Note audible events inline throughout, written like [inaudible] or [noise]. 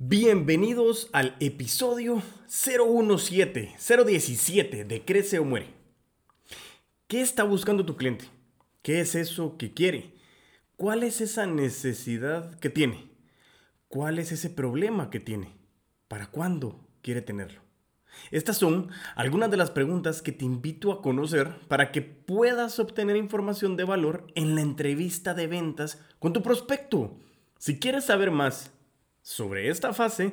Bienvenidos al episodio 017, 017 de Crece o Muere. ¿Qué está buscando tu cliente? ¿Qué es eso que quiere? ¿Cuál es esa necesidad que tiene? ¿Cuál es ese problema que tiene? ¿Para cuándo quiere tenerlo? Estas son algunas de las preguntas que te invito a conocer para que puedas obtener información de valor en la entrevista de ventas con tu prospecto. Si quieres saber más sobre esta fase,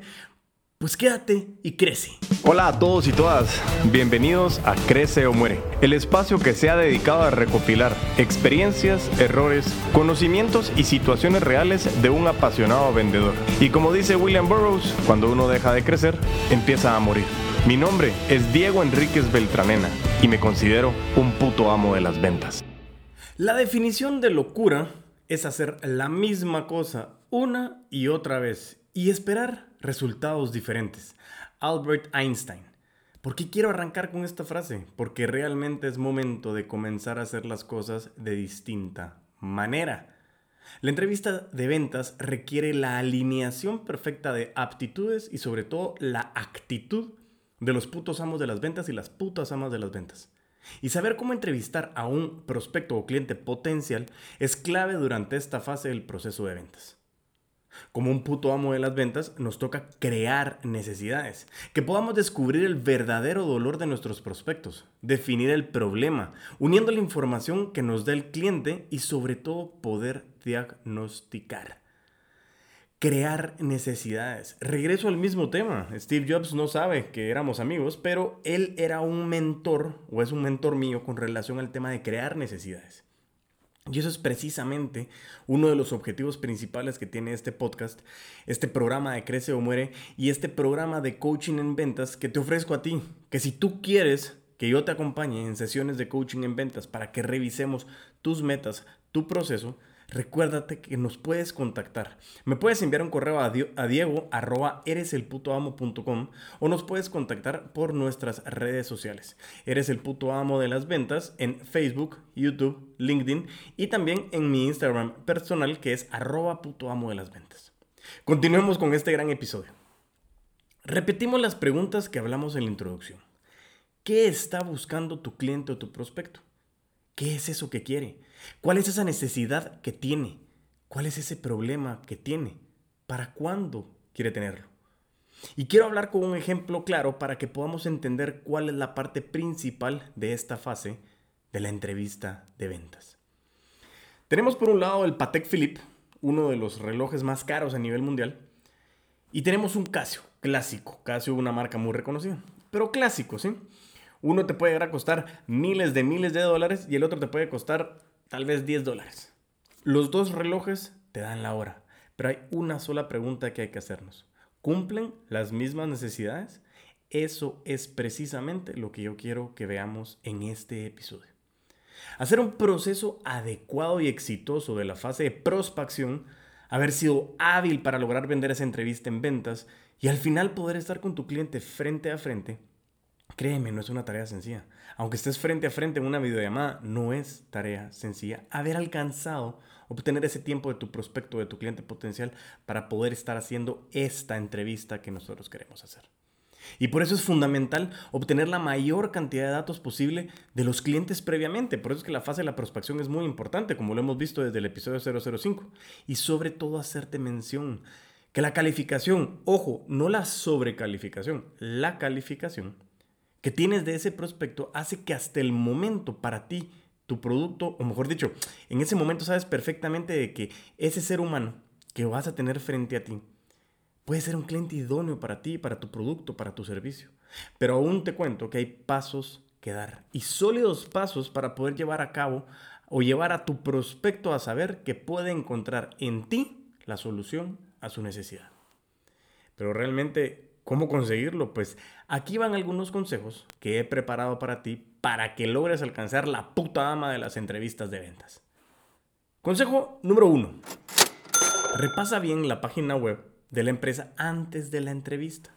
pues quédate y crece. Hola a todos y todas, bienvenidos a Crece o Muere, el espacio que se ha dedicado a recopilar experiencias, errores, conocimientos y situaciones reales de un apasionado vendedor. Y como dice William Burroughs, cuando uno deja de crecer, empieza a morir. Mi nombre es Diego Enríquez Beltranena y me considero un puto amo de las ventas. La definición de locura es hacer la misma cosa una y otra vez y esperar resultados diferentes. Albert Einstein. ¿Por qué quiero arrancar con esta frase? Porque realmente es momento de comenzar a hacer las cosas de distinta manera. La entrevista de ventas requiere la alineación perfecta de aptitudes y sobre todo la actitud de los putos amos de las ventas y las putas amas de las ventas. Y saber cómo entrevistar a un prospecto o cliente potencial es clave durante esta fase del proceso de ventas. Como un puto amo de las ventas, nos toca crear necesidades, que podamos descubrir el verdadero dolor de nuestros prospectos, definir el problema, uniendo la información que nos da el cliente y sobre todo poder diagnosticar. Crear necesidades. Regreso al mismo tema. Steve Jobs no sabe que éramos amigos, pero él era un mentor o es un mentor mío con relación al tema de crear necesidades. Y eso es precisamente uno de los objetivos principales que tiene este podcast, este programa de Crece o Muere y este programa de coaching en ventas que te ofrezco a ti. Que si tú quieres que yo te acompañe en sesiones de coaching en ventas para que revisemos tus metas, tu proceso, recuérdate que nos puedes contactar. Me puedes enviar un correo a, ereselputoamo.com o nos puedes contactar por nuestras redes sociales. Eres el puto amo de las ventas en Facebook, YouTube, LinkedIn y también en mi Instagram personal que es arroba puto amo de las ventas. Continuemos con este gran episodio. Repetimos las preguntas que hablamos en la introducción. ¿Qué está buscando tu cliente o tu prospecto? ¿Qué es eso que quiere? ¿Cuál es esa necesidad que tiene? ¿Cuál es ese problema que tiene? ¿Para cuándo quiere tenerlo? Y quiero hablar con un ejemplo claro para que podamos entender cuál es la parte principal de esta fase de la entrevista de ventas. Tenemos por un lado el Patek Philippe, uno de los relojes más caros a nivel mundial, y tenemos un Casio, clásico, Casio una marca muy reconocida, pero clásico, ¿sí? Uno te puede llegar a costar miles de miles de dólares y el otro te puede costar tal vez 10 dólares. Los dos relojes te dan la hora, pero hay una sola pregunta que hay que hacernos. ¿Cumplen las mismas necesidades? Eso es precisamente lo que yo quiero que veamos en este episodio. Hacer un proceso adecuado y exitoso de la fase de prospección, haber sido hábil para lograr vender esa entrevista en ventas y al final poder estar con tu cliente frente a frente Créeme, no es una tarea sencilla. Aunque estés frente a frente en una videollamada, no es tarea sencilla haber alcanzado obtener ese tiempo de tu prospecto, de tu cliente potencial, para poder estar haciendo esta entrevista que nosotros queremos hacer. Y por eso es fundamental obtener la mayor cantidad de datos posible de los clientes previamente. Por eso es que la fase de la prospección es muy importante, como lo hemos visto desde el episodio 005. Y sobre todo hacerte mención que la calificación, ojo, no la sobrecalificación, la calificación que tienes de ese prospecto hace que hasta el momento para ti, tu producto, o mejor dicho, en ese momento sabes perfectamente de que ese ser humano que vas a tener frente a ti puede ser un cliente idóneo para ti, para tu producto, para tu servicio. Pero aún te cuento que hay pasos que dar y sólidos pasos para poder llevar a cabo o llevar a tu prospecto a saber que puede encontrar en ti la solución a su necesidad. Pero realmente ¿Cómo conseguirlo? Pues aquí van algunos consejos que he preparado para ti para que logres alcanzar la puta ama de las entrevistas de ventas. Consejo número uno. Repasa bien la página web de la empresa antes de la entrevista.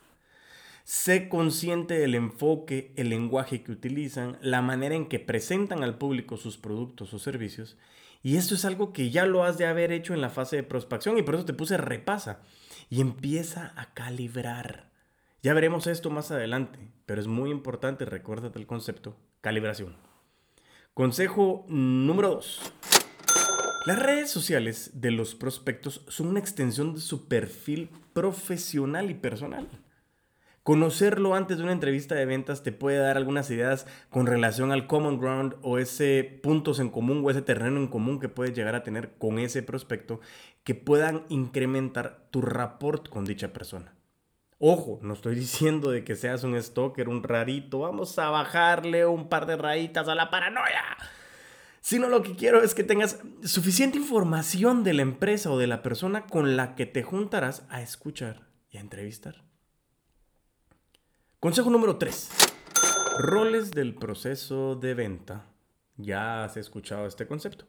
Sé consciente del enfoque, el lenguaje que utilizan, la manera en que presentan al público sus productos o servicios. Y esto es algo que ya lo has de haber hecho en la fase de prospección y por eso te puse repasa. y empieza a calibrar. Ya veremos esto más adelante, pero es muy importante, recuérdate el concepto, calibración. Consejo número 2. Las redes sociales de los prospectos son una extensión de su perfil profesional y personal. Conocerlo antes de una entrevista de ventas te puede dar algunas ideas con relación al common ground o ese puntos en común o ese terreno en común que puedes llegar a tener con ese prospecto que puedan incrementar tu rapport con dicha persona. Ojo, no estoy [laughs] diciendo de que seas un stalker, un rarito, vamos a bajarle un par de rayitas a la paranoia. Sino lo que quiero es que tengas suficiente información de la empresa o de la persona con la que te juntarás a escuchar y a entrevistar. Consejo número 3. Roles del proceso de venta. Ya has escuchado este concepto.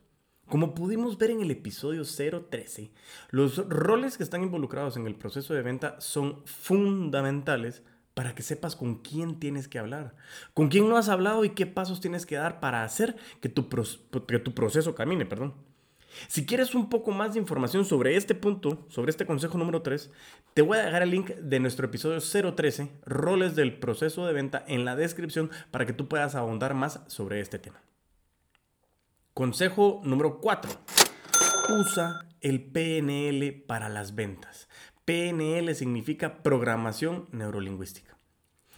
Como pudimos ver en el episodio 013, los roles que están involucrados en el proceso de venta son fundamentales para que sepas con quién tienes que hablar, con quién no has hablado y qué pasos tienes que dar para hacer que tu, proceso camine, perdón. Si quieres un poco más de información sobre este punto, sobre este consejo número 3, te voy a dejar el link de nuestro episodio 013, roles del proceso de venta, en la descripción para que tú puedas ahondar más sobre este tema. Consejo número 4. Usa el PNL para las ventas. PNL significa programación neurolingüística.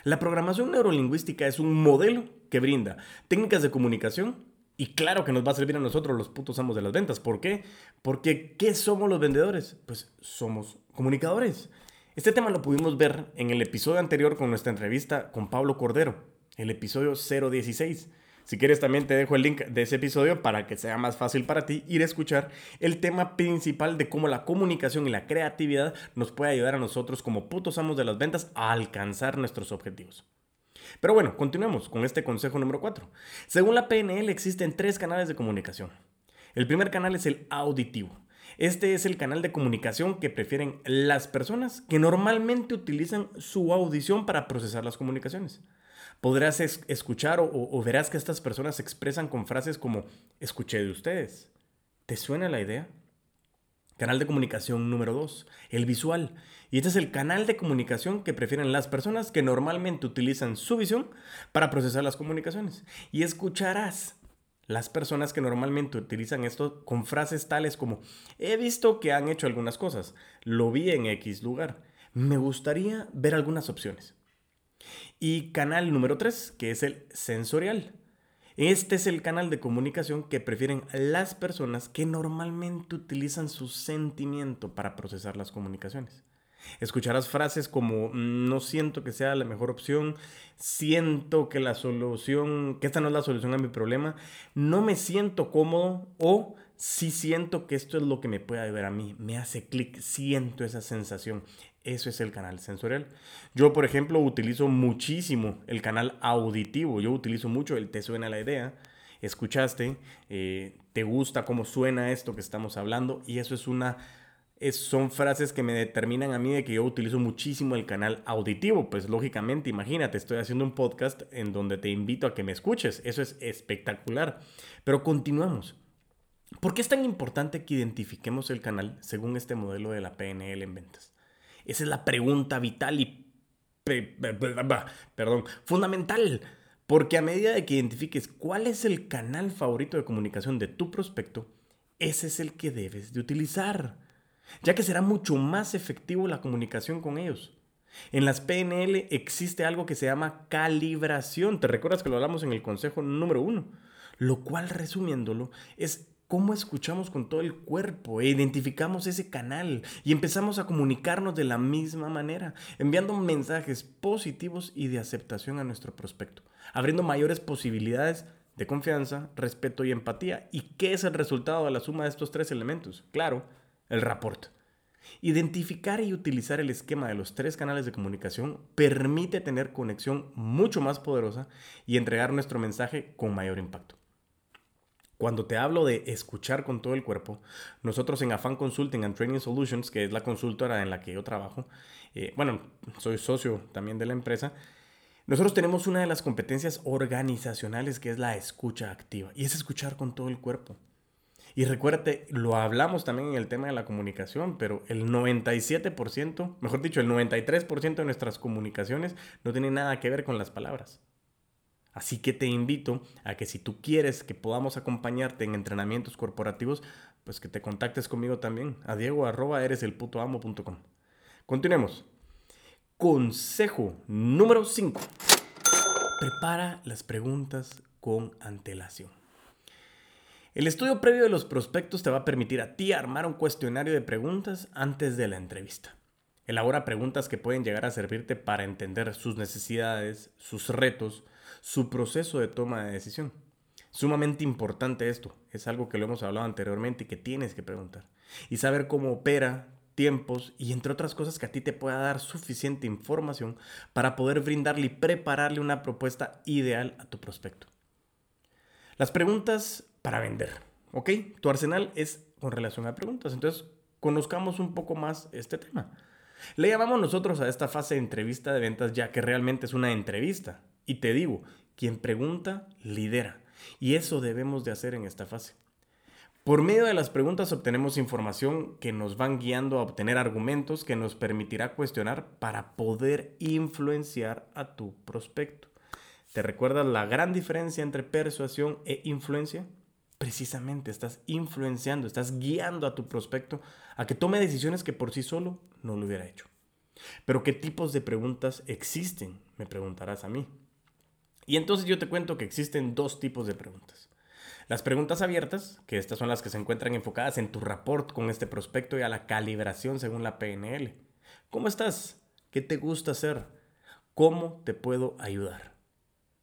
La programación neurolingüística es un modelo que brinda técnicas de comunicación y claro que nos va a servir a nosotros los putos amos de las ventas. ¿Por qué? Porque ¿qué somos los vendedores? Pues somos comunicadores. Este tema lo pudimos ver en el episodio anterior con nuestra entrevista con Pablo Cordero, el episodio 016. Si quieres también te dejo el link de ese episodio para que sea más fácil para ti ir a escuchar el tema principal de cómo la comunicación y la creatividad nos puede ayudar a nosotros como putos amos de las ventas a alcanzar nuestros objetivos. Pero bueno, continuemos con este consejo número 4. Según la PNL existen tres canales de comunicación. El primer canal es el auditivo. Este es el canal de comunicación que prefieren las personas que normalmente utilizan su audición para procesar las comunicaciones. Podrás escuchar o, verás que estas personas se expresan con frases como escuché de ustedes. ¿Te suena la idea? Canal de comunicación número 2, el visual. Y este es el canal de comunicación que prefieren las personas que normalmente utilizan su visión para procesar las comunicaciones. Y escucharás las personas que normalmente utilizan esto con frases tales como, he visto que han hecho algunas cosas, lo vi en X lugar, me gustaría ver algunas opciones. Y canal número 3, que es el sensorial. Este es el canal de comunicación que prefieren las personas que normalmente utilizan su sentimiento para procesar las comunicaciones. Escucharás frases como mm, no siento que sea la mejor opción, siento que la solución, que esta no es la solución a mi problema, no me siento cómodo o sí siento que esto es lo que me puede ayudar a mí, me hace clic, siento esa sensación. Eso es el canal sensorial. Yo, por ejemplo, utilizo muchísimo el canal auditivo. Yo utilizo mucho el te suena la idea. Escuchaste, eh, te gusta cómo suena esto que estamos hablando y eso es una son frases que me determinan a mí de que yo utilizo muchísimo el canal auditivo. Pues lógicamente, imagínate, estoy haciendo un podcast en donde te invito a que me escuches. Eso es espectacular. Pero continuamos. ¿Por qué es tan importante que identifiquemos el canal según este modelo de la PNL en ventas? Esa es la pregunta vital y... Perdón, fundamental. Porque a medida de que identifiques cuál es el canal favorito de comunicación de tu prospecto, ese es el que debes de utilizar ya que será mucho más efectivo la comunicación con ellos. En las PNL existe algo que se llama calibración. ¿Te recuerdas que lo hablamos en el consejo número uno? Lo cual, resumiéndolo, es cómo escuchamos con todo el cuerpo e identificamos ese canal y empezamos a comunicarnos de la misma manera, enviando mensajes positivos y de aceptación a nuestro prospecto, abriendo mayores posibilidades de confianza, respeto y empatía. ¿Y qué es el resultado de la suma de estos tres elementos? Claro, el rapport. Identificar y utilizar el esquema de los tres canales de comunicación permite tener conexión mucho más poderosa y entregar nuestro mensaje con mayor impacto. Cuando te hablo de escuchar con todo el cuerpo, nosotros en Afan Consulting and Training Solutions, que es la consultora en la que yo trabajo, eh, bueno, soy socio también de la empresa, nosotros tenemos una de las competencias organizacionales que es la escucha activa y es escuchar con todo el cuerpo. Y recuérdate, lo hablamos también en el tema de la comunicación, pero el 97%, mejor dicho, el 93% de nuestras comunicaciones no tienen nada que ver con las palabras. Así que te invito a que si tú quieres que podamos acompañarte en entrenamientos corporativos, pues que te contactes conmigo también a diego arroba eres el puto Continuemos. Consejo número 5. Prepara las preguntas con antelación. El estudio previo de los prospectos te va a permitir a ti armar un cuestionario de preguntas antes de la entrevista. Elabora preguntas que pueden llegar a servirte para entender sus necesidades, sus retos, su proceso de toma de decisión. Sumamente importante esto, es algo que lo hemos hablado anteriormente y que tienes que preguntar. Y saber cómo opera, tiempos y entre otras cosas que a ti te pueda dar suficiente información para poder brindarle y prepararle una propuesta ideal a tu prospecto. Las preguntas para vender, ¿ok? Tu arsenal es con relación a preguntas, entonces conozcamos un poco más este tema. Le llamamos nosotros a esta fase de entrevista de ventas ya que realmente es una entrevista. Y te digo, quien pregunta, lidera. Y eso debemos de hacer en esta fase. Por medio de las preguntas obtenemos información que nos van guiando a obtener argumentos que nos permitirá cuestionar para poder influenciar a tu prospecto. ¿Te recuerdas la gran diferencia entre persuasión e influencia? Precisamente estás influenciando, estás guiando a tu prospecto a que tome decisiones que por sí solo no lo hubiera hecho. Pero ¿qué tipos de preguntas existen? Me preguntarás a mí. Y entonces yo te cuento que existen dos tipos de preguntas. Las preguntas abiertas, que estas son las que se encuentran enfocadas en tu rapport con este prospecto y a la calibración según la PNL. ¿Cómo estás? ¿Qué te gusta hacer? ¿Cómo te puedo ayudar?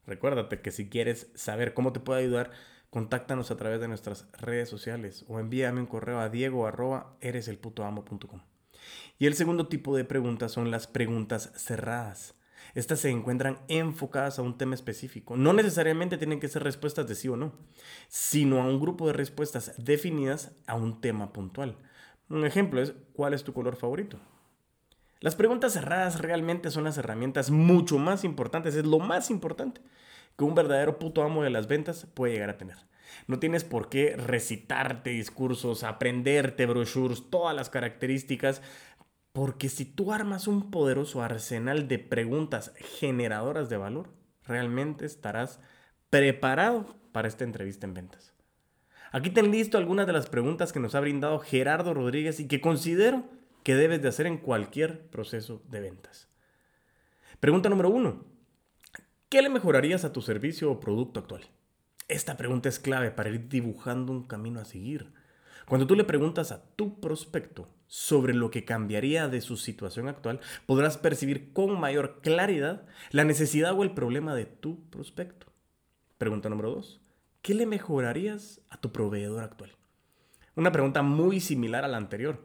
Recuérdate que si quieres saber cómo te puedo ayudar, contáctanos a través de nuestras redes sociales o envíame un correo a diego arroba ereselputoamo.com. Y el segundo tipo de preguntas son las preguntas cerradas. Estas se encuentran enfocadas a un tema específico. No necesariamente tienen que ser respuestas de sí o no, sino a un grupo de respuestas definidas a un tema puntual. Un ejemplo es, ¿cuál es tu color favorito? Las preguntas cerradas realmente son las herramientas mucho más importantes, es lo más importante que un verdadero puto amo de las ventas puede llegar a tener. No tienes por qué recitarte discursos, aprenderte brochures, todas las características porque si tú armas un poderoso arsenal de preguntas generadoras de valor, realmente estarás preparado para esta entrevista en ventas. Aquí te listo algunas de las preguntas que nos ha brindado Gerardo Rodríguez y que considero que debes de hacer en cualquier proceso de ventas. Pregunta número uno. ¿Qué le mejorarías a tu servicio o producto actual? Esta pregunta es clave para ir dibujando un camino a seguir. Cuando tú le preguntas a tu prospecto sobre lo que cambiaría de su situación actual, podrás percibir con mayor claridad la necesidad o el problema de tu prospecto. Pregunta número dos. ¿Qué le mejorarías a tu proveedor actual? Una pregunta muy similar a la anterior.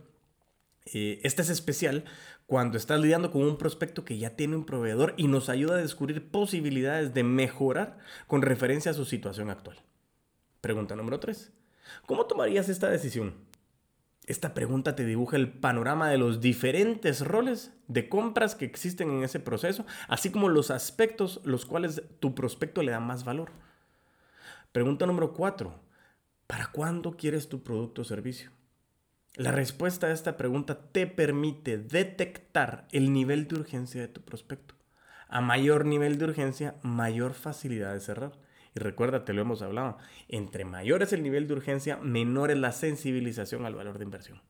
Eh, esta es especial cuando estás lidiando con un prospecto que ya tiene un proveedor y nos ayuda a descubrir posibilidades de mejorar con referencia a su situación actual. Pregunta número tres. ¿Cómo tomarías esta decisión? Esta pregunta te dibuja el panorama de los diferentes roles de compras que existen en ese proceso, así como los aspectos los cuales tu prospecto le da más valor. Pregunta número 4. ¿Para cuándo quieres tu producto o servicio? La respuesta a esta pregunta te permite detectar el nivel de urgencia de tu prospecto. A mayor nivel de urgencia, mayor facilidad de cerrar. Y recuerda, te lo hemos hablado, entre mayor es el nivel de urgencia, menor es la sensibilización al valor de inversión.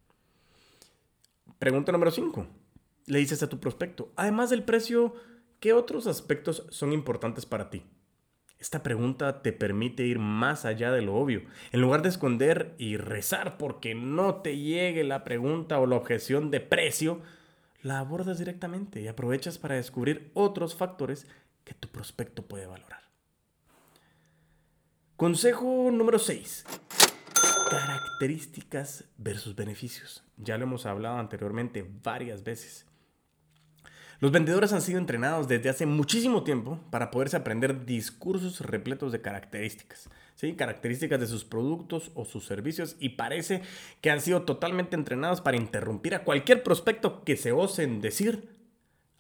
Pregunta número 5. Le dices a tu prospecto, además del precio, ¿qué otros aspectos son importantes para ti? Esta pregunta te permite ir más allá de lo obvio. En lugar de esconder y rezar porque no te llegue la pregunta o la objeción de precio, la abordas directamente y aprovechas para descubrir otros factores que tu prospecto puede valorar. Consejo número 6. Características versus beneficios. Ya lo hemos hablado anteriormente varias veces. Los vendedores han sido entrenados desde hace muchísimo tiempo para poderse aprender discursos repletos de características, ¿sí? características de sus productos o sus servicios y parece que han sido totalmente entrenados para interrumpir a cualquier prospecto que se osen decir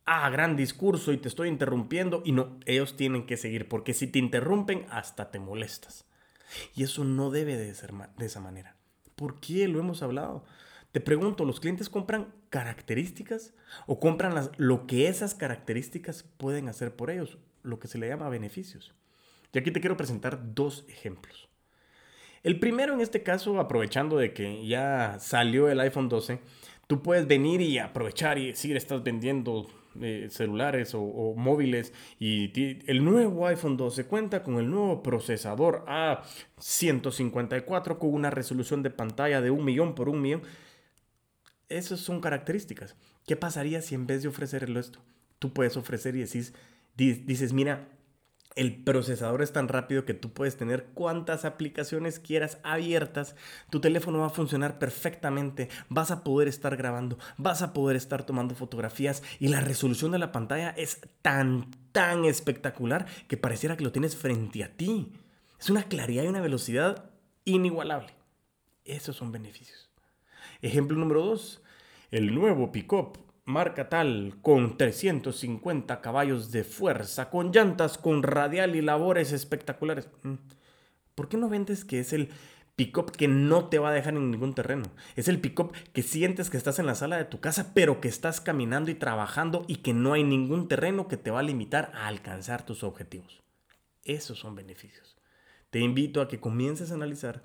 ah, gran discurso y te estoy interrumpiendo. Y no, ellos tienen que seguir, porque si te interrumpen, hasta te molestas. Y eso no debe de ser de esa manera. ¿Por qué? Lo hemos hablado. Te pregunto, ¿los clientes compran características o compran las, lo que esas características pueden hacer por ellos? Lo que se le llama beneficios. Y aquí te quiero presentar dos ejemplos. El primero en este caso, aprovechando de que ya salió el iPhone 12, tú puedes venir y aprovechar y decir, estás vendiendo eh, celulares o, móviles y el nuevo iPhone 12 cuenta con el nuevo procesador A154 con una resolución de pantalla de un millón por un millón. Esas son características. ¿Qué pasaría si en vez de ofrecerlo esto, tú puedes ofrecer y decís, dices, mira, el procesador es tan rápido que tú puedes tener cuantas aplicaciones quieras abiertas. Tu teléfono va a funcionar perfectamente. Vas a poder estar grabando, vas a poder estar tomando fotografías y la resolución de la pantalla es tan, tan espectacular que pareciera que lo tienes frente a ti. Es una claridad y una velocidad inigualable. Esos son beneficios. Ejemplo número 2. El nuevo pickup marca tal, con 350 caballos de fuerza, con llantas con radial y labores espectaculares. Mm. ¿Por qué no vendes que es el pick-up que no te va a dejar en ningún terreno? Es el pick-up que sientes que estás en la sala de tu casa, pero que estás caminando y trabajando y que no hay ningún terreno que te va a limitar a alcanzar tus objetivos. Esos son beneficios. Te invito a que comiences a analizar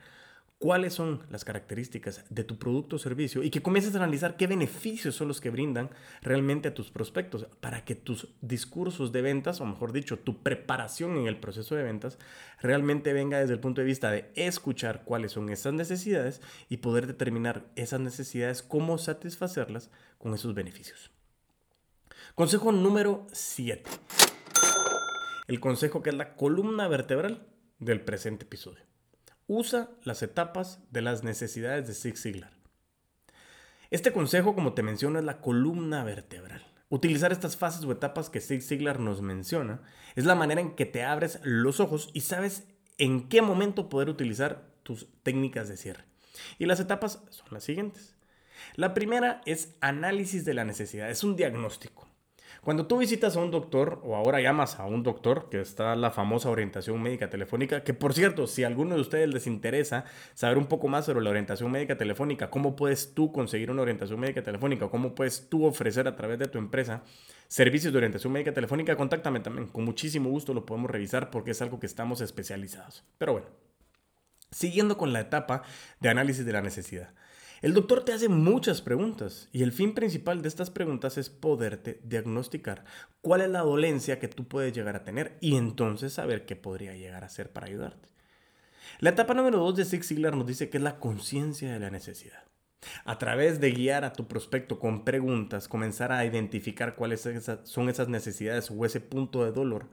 cuáles son las características de tu producto o servicio y que comiences a analizar qué beneficios son los que brindan realmente a tus prospectos para que tus discursos de ventas, o mejor dicho, tu preparación en el proceso de ventas, realmente venga desde el punto de vista de escuchar cuáles son esas necesidades y poder determinar esas necesidades, cómo satisfacerlas con esos beneficios. Consejo número 7. El consejo que es la columna vertebral del presente episodio. Usa las etapas de las necesidades de Zig Ziglar. Este consejo, como te menciono, es la columna vertebral. Utilizar estas fases o etapas que Zig Ziglar nos menciona es la manera en que te abres los ojos y sabes en qué momento poder utilizar tus técnicas de cierre. Y las etapas son las siguientes. La primera es análisis de la necesidad, es un diagnóstico. Cuando tú visitas a un doctor, o ahora llamas a un doctor, que está la famosa orientación médica telefónica, que por cierto, si a alguno de ustedes les interesa saber un poco más sobre la orientación médica telefónica, cómo puedes tú conseguir una orientación médica telefónica, cómo puedes tú ofrecer a través de tu empresa servicios de orientación médica telefónica, contáctame también. Con muchísimo gusto lo podemos revisar porque es algo que estamos especializados. Pero bueno, siguiendo con la etapa de análisis de la necesidad. El doctor te hace muchas preguntas y el fin principal de estas preguntas es poderte diagnosticar cuál es la dolencia que tú puedes llegar a tener y entonces saber qué podría llegar a hacer para ayudarte. La etapa número 2 de Six Ziglar nos dice que es la conciencia de la necesidad. A través de guiar a tu prospecto con preguntas, comenzar a identificar cuáles son esas necesidades o ese punto de dolor,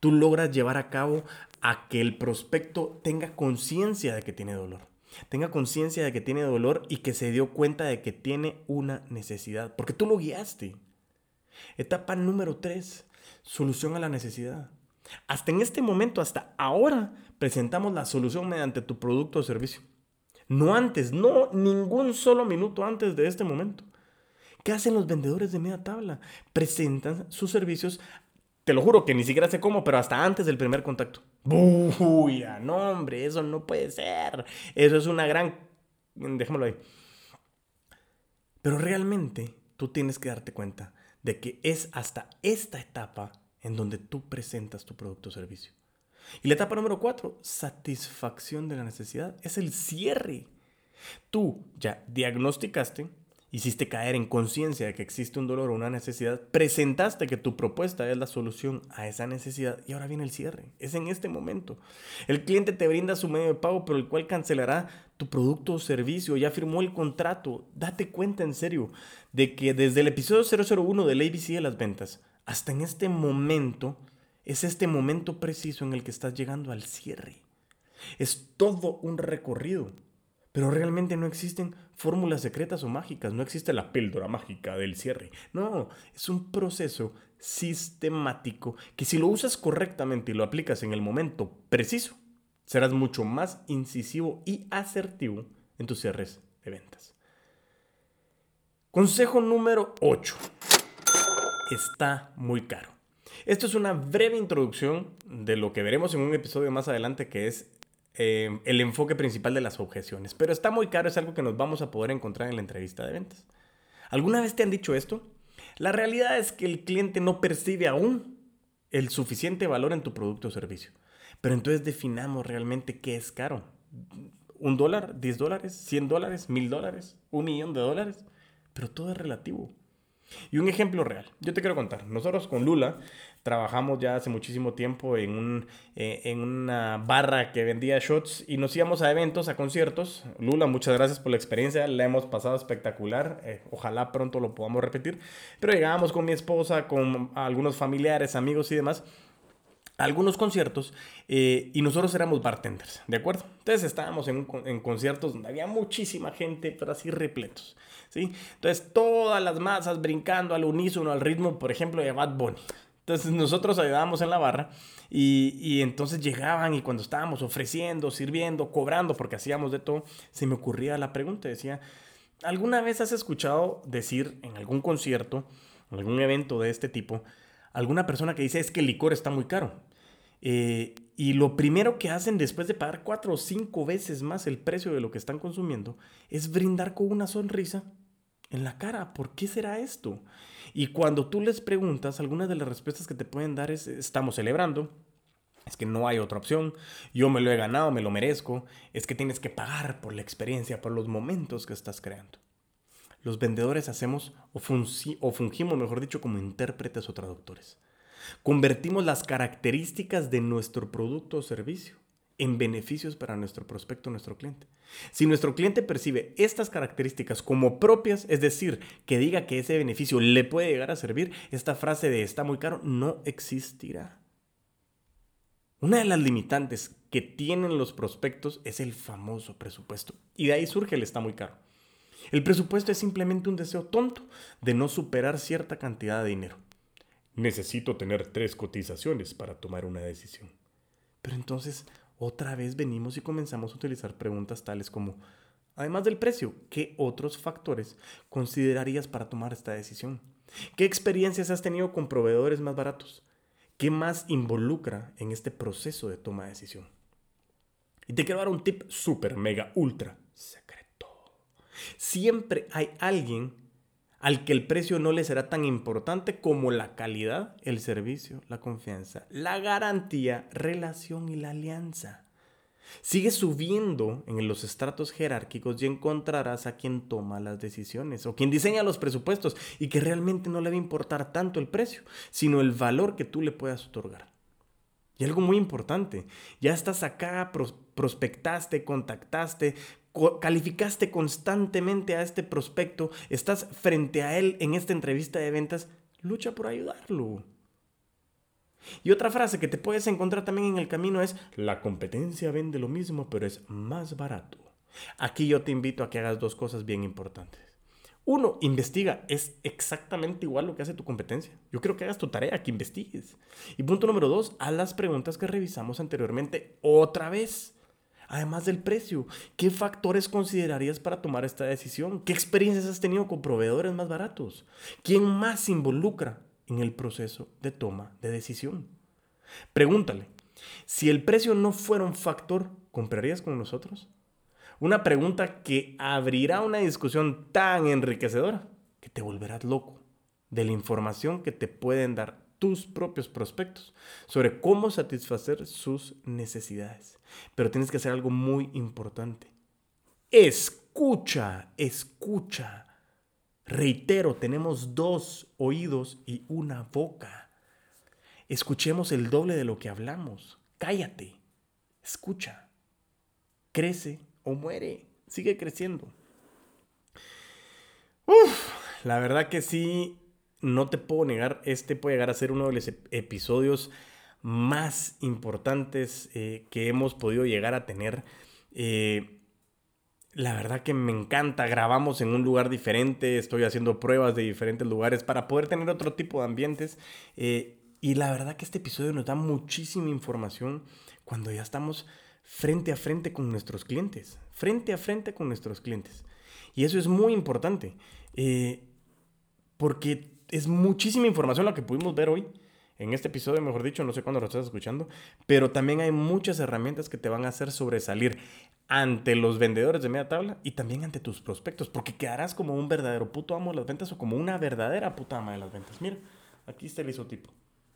tú logras llevar a cabo a que el prospecto tenga conciencia de que tiene dolor tenga conciencia de que tiene dolor y que se dio cuenta de que tiene una necesidad, porque tú lo guiaste. Etapa número 3, solución a la necesidad. Hasta en este momento, hasta ahora, presentamos la solución mediante tu producto o servicio. No antes, no ningún solo minuto antes de este momento. ¿Qué hacen los vendedores de media tabla? Presentan sus servicios te lo juro que ni siquiera sé cómo, pero hasta antes del primer contacto. Uy, no, hombre, eso no puede ser. Eso es una gran... Déjamelo ahí. Pero realmente tú tienes que darte cuenta de que es hasta esta etapa en donde tú presentas tu producto o servicio. Y la etapa número cuatro, satisfacción de la necesidad, es el cierre. Tú ya diagnosticaste, hiciste caer en conciencia de que existe un dolor o una necesidad, presentaste que tu propuesta es la solución a esa necesidad y ahora viene el cierre. Es en este momento. El cliente te brinda su medio de pago, pero el cual cancelará tu producto o servicio, ya firmó el contrato. Date cuenta en serio de que desde el episodio 001 del ABC de las ventas hasta en este momento, es este momento preciso en el que estás llegando al cierre. Es todo un recorrido. Pero realmente no existen fórmulas secretas o mágicas, no existe la píldora mágica del cierre. No, es un proceso sistemático que si lo usas correctamente y lo aplicas en el momento preciso, serás mucho más incisivo y asertivo en tus cierres de ventas. Consejo número 8. Está muy caro. Esto es una breve introducción de lo que veremos en un episodio más adelante que es eh, el enfoque principal de las objeciones. Pero está muy caro, es algo que nos vamos a poder encontrar en la entrevista de ventas. ¿Alguna vez te han dicho esto? La realidad es que el cliente no percibe aún el suficiente valor en tu producto o servicio. Pero entonces definamos realmente qué es caro. ¿Un dólar? ¿Diez dólares? ¿Cien dólares? ¿Mil dólares? ¿Un millón de dólares? Pero todo es relativo. Y un ejemplo real, yo te quiero contar. Nosotros con Lula trabajamos ya hace muchísimo tiempo en, un, eh, en una barra que vendía shots y nos íbamos a eventos, a conciertos. Lula, muchas gracias por la experiencia, la hemos pasado espectacular. Eh, ojalá pronto lo podamos repetir. Pero llegábamos con mi esposa, con algunos familiares, amigos y demás algunos conciertos eh, y nosotros éramos bartenders, ¿de acuerdo? Entonces estábamos en, conciertos donde había muchísima gente, pero así repletos, ¿sí? Entonces todas las masas brincando al unísono, al ritmo, por ejemplo, de Bad Bunny. Entonces nosotros ayudábamos en la barra y, y, entonces llegaban y cuando estábamos ofreciendo, sirviendo, cobrando, porque hacíamos de todo, se me ocurría la pregunta, decía, ¿alguna vez has escuchado decir en algún concierto, en algún evento de este tipo, alguna persona que dice es que el licor está muy caro? Eh, y lo primero que hacen después de pagar cuatro o cinco veces más el precio de lo que están consumiendo es brindar con una sonrisa en la cara. ¿Por qué será esto? Y cuando tú les preguntas, algunas de las respuestas que te pueden dar es, estamos celebrando, es que no hay otra opción, yo me lo he ganado, me lo merezco, es que tienes que pagar por la experiencia, por los momentos que estás creando. Los vendedores hacemos o, fungimos, mejor dicho, como intérpretes o traductores. Convertimos las características de nuestro producto o servicio en beneficios para nuestro prospecto, nuestro cliente. Si nuestro cliente percibe estas características como propias, es decir, que diga que ese beneficio le puede llegar a servir, esta frase de está muy caro no existirá. Una de las limitantes que tienen los prospectos es el famoso presupuesto. Y de ahí surge el está muy caro. El presupuesto es simplemente un deseo tonto de no superar cierta cantidad de dinero. Necesito tener tres cotizaciones para tomar una decisión. Pero entonces, otra vez venimos y comenzamos a utilizar preguntas tales como, además del precio, ¿qué otros factores considerarías para tomar esta decisión? ¿Qué experiencias has tenido con proveedores más baratos? ¿Qué más involucra en este proceso de toma de decisión? Y te quiero dar un tip súper, mega, ultra. Siempre hay alguien al que el precio no le será tan importante como la calidad, el servicio, la confianza, la garantía, relación y la alianza. Sigue subiendo en los estratos jerárquicos y encontrarás a quien toma las decisiones o quien diseña los presupuestos y que realmente no le va a importar tanto el precio, sino el valor que tú le puedas otorgar. Y algo muy importante, ya estás acá, prospectaste, contactaste, calificaste constantemente a este prospecto, estás frente a él en esta entrevista de ventas, lucha por ayudarlo. Y otra frase que te puedes encontrar también en el camino es, la competencia vende lo mismo, pero es más barato. Aquí yo te invito a que hagas dos cosas bien importantes. Uno, investiga. Es exactamente igual lo que hace tu competencia. Yo creo que hagas tu tarea, que investigues. Y punto número dos, haz las preguntas que revisamos anteriormente otra vez. Además del precio, ¿qué factores considerarías para tomar esta decisión? ¿Qué experiencias has tenido con proveedores más baratos? ¿Quién más se involucra en el proceso de toma de decisión? Pregúntale, si el precio no fuera un factor, ¿comprarías con nosotros? Una pregunta que abrirá una discusión tan enriquecedora que te volverás loco de la información que te pueden dar tus propios prospectos sobre cómo satisfacer sus necesidades. Pero tienes que hacer algo muy importante. Escucha, escucha. Reitero, tenemos dos oídos y una boca. Escuchemos el doble de lo que hablamos. Cállate. Escucha. Crece o muere. Sigue creciendo. Uf, la verdad que sí, no te puedo negar, este puede llegar a ser uno de los episodios más importantes eh, que hemos podido llegar a tener. Eh, la verdad que me encanta, grabamos en un lugar diferente, estoy haciendo pruebas de diferentes lugares para poder tener otro tipo de ambientes. Eh, y la verdad que este episodio nos da muchísima información cuando ya estamos frente a frente con nuestros clientes, frente a frente con nuestros clientes. Y eso es muy importante, porque es muchísima información la que pudimos ver hoy. en este episodio, mejor dicho, no sé cuándo lo estás escuchando, pero también hay muchas herramientas que te van a hacer sobresalir ante los vendedores de media tabla y también ante tus prospectos, porque quedarás como un verdadero puto amo de las ventas o como una verdadera puta ama de las ventas. Mira, aquí está el isotipo.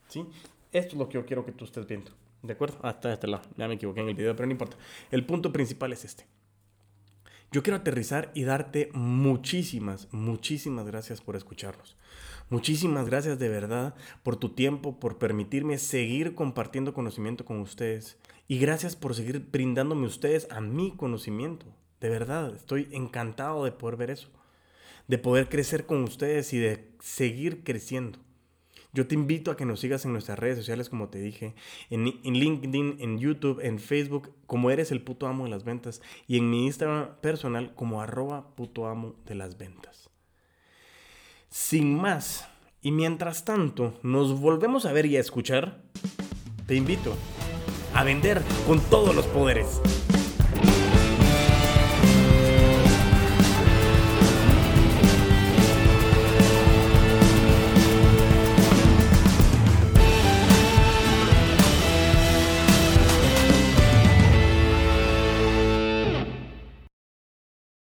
¿sí? Esto es lo que yo quiero que tú estés viendo. ¿De acuerdo? Hasta este lado. Ya me equivoqué en el video, pero no importa. El punto principal es este. Yo quiero aterrizar y darte muchísimas, muchísimas gracias por escucharnos. Muchísimas gracias de verdad por tu tiempo, por permitirme seguir compartiendo conocimiento con ustedes. Y gracias por seguir brindándome ustedes a mi conocimiento. De verdad, estoy encantado de poder ver eso. De poder crecer con ustedes y de seguir creciendo. Yo te invito a que nos sigas en nuestras redes sociales, como te dije, en, LinkedIn, en YouTube, en Facebook, como eres el puto amo de las ventas, y en mi Instagram personal como arroba puto amo de las ventas. Sin más, y mientras tanto nos volvemos a ver y a escuchar, te invito a vender con todos los poderes.